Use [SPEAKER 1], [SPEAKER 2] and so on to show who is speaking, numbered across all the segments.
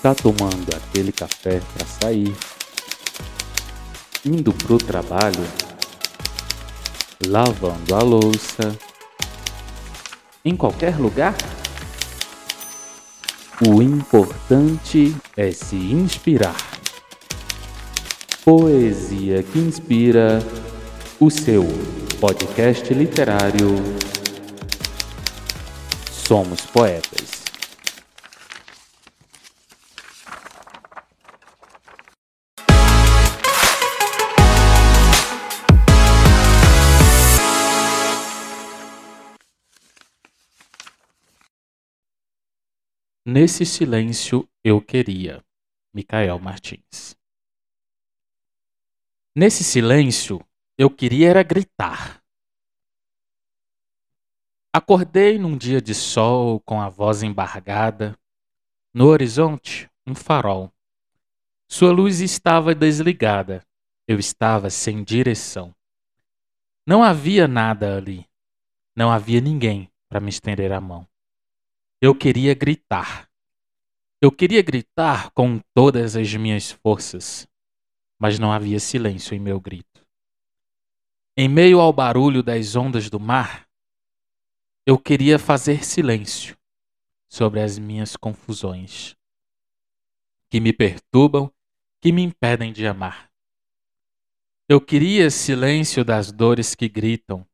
[SPEAKER 1] Está tomando aquele café para sair, indo pro trabalho, lavando a louça, em qualquer lugar? O importante é se inspirar. Poesia que inspira o seu podcast literário. Somos poetas. Nesse silêncio eu queria. Micael Martins. Nesse silêncio eu queria era gritar. Acordei num dia de sol com a voz embargada. No horizonte, um farol. Sua luz estava desligada. Eu estava sem direção. Não havia nada ali. Não havia ninguém para me estender a mão. Eu queria gritar. Eu queria gritar com todas as minhas forças, mas não havia silêncio em meu grito. Em meio ao barulho das ondas do mar, eu queria fazer silêncio sobre as minhas confusões, que me perturbam, que me impedem de amar. Eu queria silêncio das dores que gritam,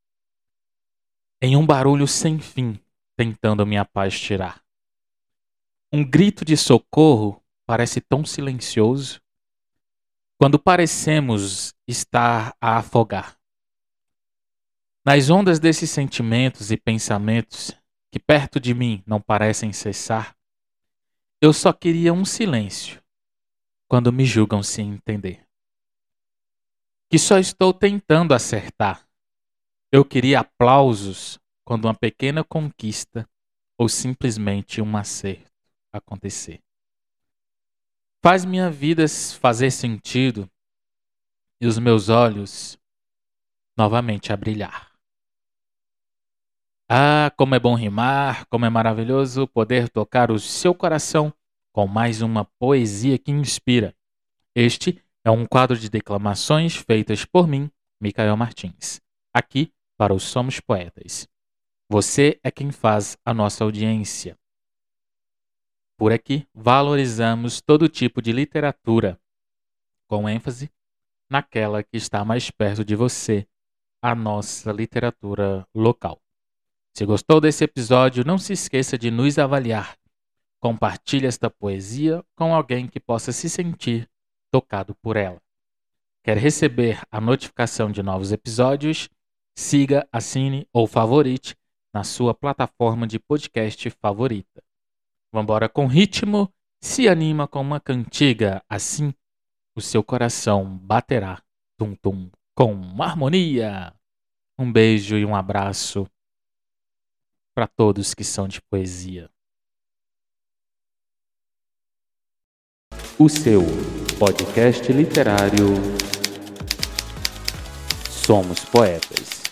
[SPEAKER 1] em um barulho sem fim tentando minha paz tirar. Um grito de socorro parece tão silencioso quando parecemos estar a afogar. Nas ondas desses sentimentos e pensamentos que perto de mim não parecem cessar, eu só queria um silêncio quando me julgam sem entender. Que só estou tentando acertar. Eu queria aplausos quando uma pequena conquista ou simplesmente um acerto acontecer. Faz minha vida fazer sentido e os meus olhos novamente a brilhar. Ah, como é bom rimar, como é maravilhoso poder tocar o seu coração com mais uma poesia que inspira. Este é um quadro de declamações feitas por mim, Micael Martins, aqui para os Somos Poetas. Você é quem faz a nossa audiência. Por aqui, valorizamos todo tipo de literatura, com ênfase naquela que está mais perto de você, a nossa literatura local. Se gostou desse episódio, não se esqueça de nos avaliar. Compartilhe esta poesia com alguém que possa se sentir tocado por ela. Quer receber a notificação de novos episódios? Siga, assine ou favorite na sua plataforma de podcast favorita. Vambora com ritmo, se anima com uma cantiga, assim o seu coração baterá tum-tum com harmonia. Um beijo e um abraço para todos que são de poesia. O seu podcast literário Somos Poetas.